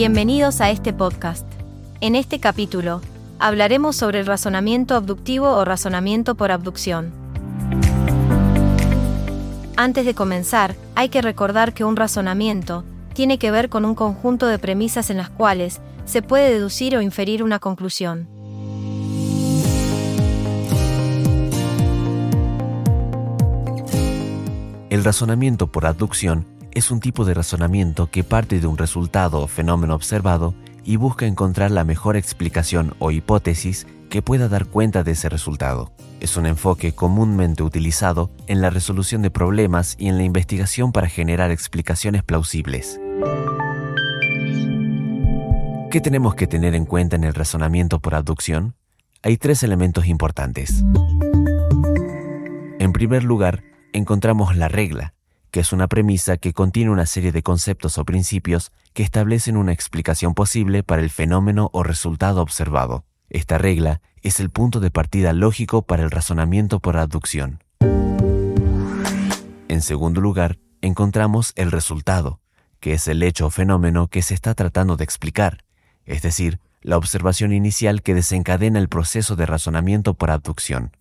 Bienvenidos a este podcast. En este capítulo, hablaremos sobre el razonamiento abductivo o razonamiento por abducción. Antes de comenzar, hay que recordar que un razonamiento tiene que ver con un conjunto de premisas en las cuales se puede deducir o inferir una conclusión. El razonamiento por abducción es un tipo de razonamiento que parte de un resultado o fenómeno observado y busca encontrar la mejor explicación o hipótesis que pueda dar cuenta de ese resultado. Es un enfoque comúnmente utilizado en la resolución de problemas y en la investigación para generar explicaciones plausibles. ¿Qué tenemos que tener en cuenta en el razonamiento por abducción? Hay tres elementos importantes. En primer lugar, encontramos la regla, que es una premisa que contiene una serie de conceptos o principios que establecen una explicación posible para el fenómeno o resultado observado. Esta regla es el punto de partida lógico para el razonamiento por aducción. En segundo lugar, encontramos el resultado, que es el hecho o fenómeno que se está tratando de explicar, es decir, la observación inicial que desencadena el proceso de razonamiento por abducción.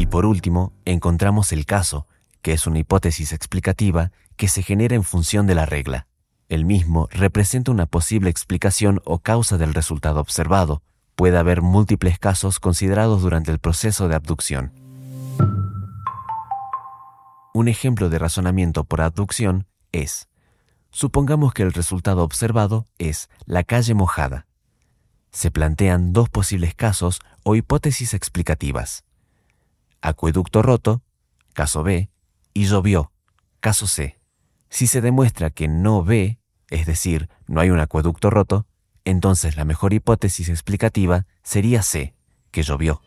Y por último, encontramos el caso, que es una hipótesis explicativa que se genera en función de la regla. El mismo representa una posible explicación o causa del resultado observado. Puede haber múltiples casos considerados durante el proceso de abducción. Un ejemplo de razonamiento por abducción es, supongamos que el resultado observado es la calle mojada. Se plantean dos posibles casos o hipótesis explicativas acueducto roto, caso B, y llovió, caso C. Si se demuestra que no B, es decir, no hay un acueducto roto, entonces la mejor hipótesis explicativa sería C, que llovió.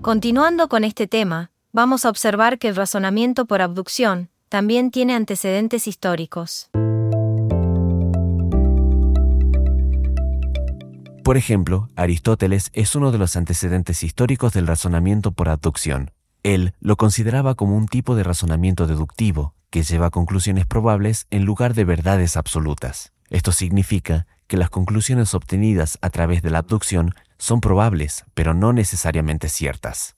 Continuando con este tema, vamos a observar que el razonamiento por abducción también tiene antecedentes históricos. Por ejemplo, Aristóteles es uno de los antecedentes históricos del razonamiento por abducción. Él lo consideraba como un tipo de razonamiento deductivo, que lleva conclusiones probables en lugar de verdades absolutas. Esto significa que las conclusiones obtenidas a través de la abducción son probables, pero no necesariamente ciertas.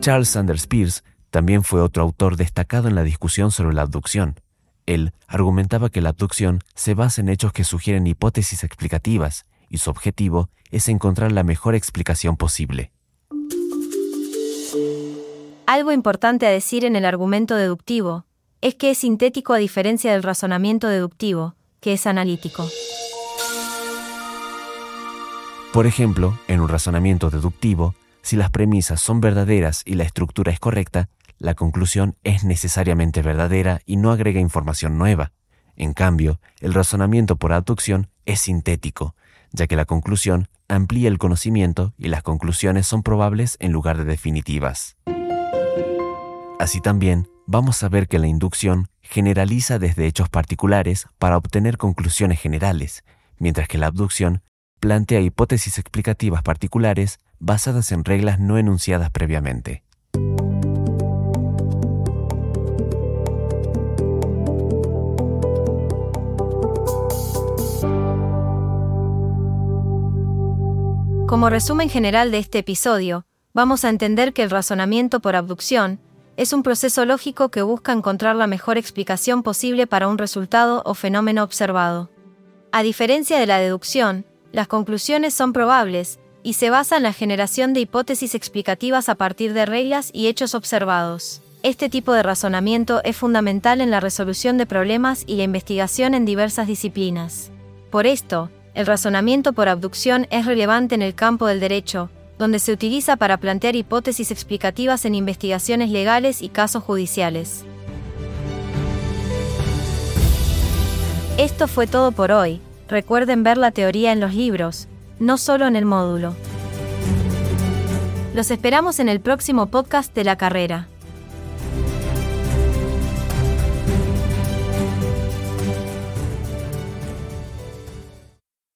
Charles Sanders Peirce también fue otro autor destacado en la discusión sobre la abducción. Él argumentaba que la abducción se basa en hechos que sugieren hipótesis explicativas y su objetivo es encontrar la mejor explicación posible. Algo importante a decir en el argumento deductivo es que es sintético a diferencia del razonamiento deductivo, que es analítico. Por ejemplo, en un razonamiento deductivo, si las premisas son verdaderas y la estructura es correcta, la conclusión es necesariamente verdadera y no agrega información nueva. En cambio, el razonamiento por aducción es sintético, ya que la conclusión amplía el conocimiento y las conclusiones son probables en lugar de definitivas. Así también, vamos a ver que la inducción generaliza desde hechos particulares para obtener conclusiones generales, mientras que la abducción plantea hipótesis explicativas particulares basadas en reglas no enunciadas previamente. Como resumen general de este episodio, vamos a entender que el razonamiento por abducción es un proceso lógico que busca encontrar la mejor explicación posible para un resultado o fenómeno observado. A diferencia de la deducción, las conclusiones son probables y se basan en la generación de hipótesis explicativas a partir de reglas y hechos observados. Este tipo de razonamiento es fundamental en la resolución de problemas y la investigación en diversas disciplinas. Por esto, el razonamiento por abducción es relevante en el campo del derecho, donde se utiliza para plantear hipótesis explicativas en investigaciones legales y casos judiciales. Esto fue todo por hoy. Recuerden ver la teoría en los libros, no solo en el módulo. Los esperamos en el próximo podcast de la carrera.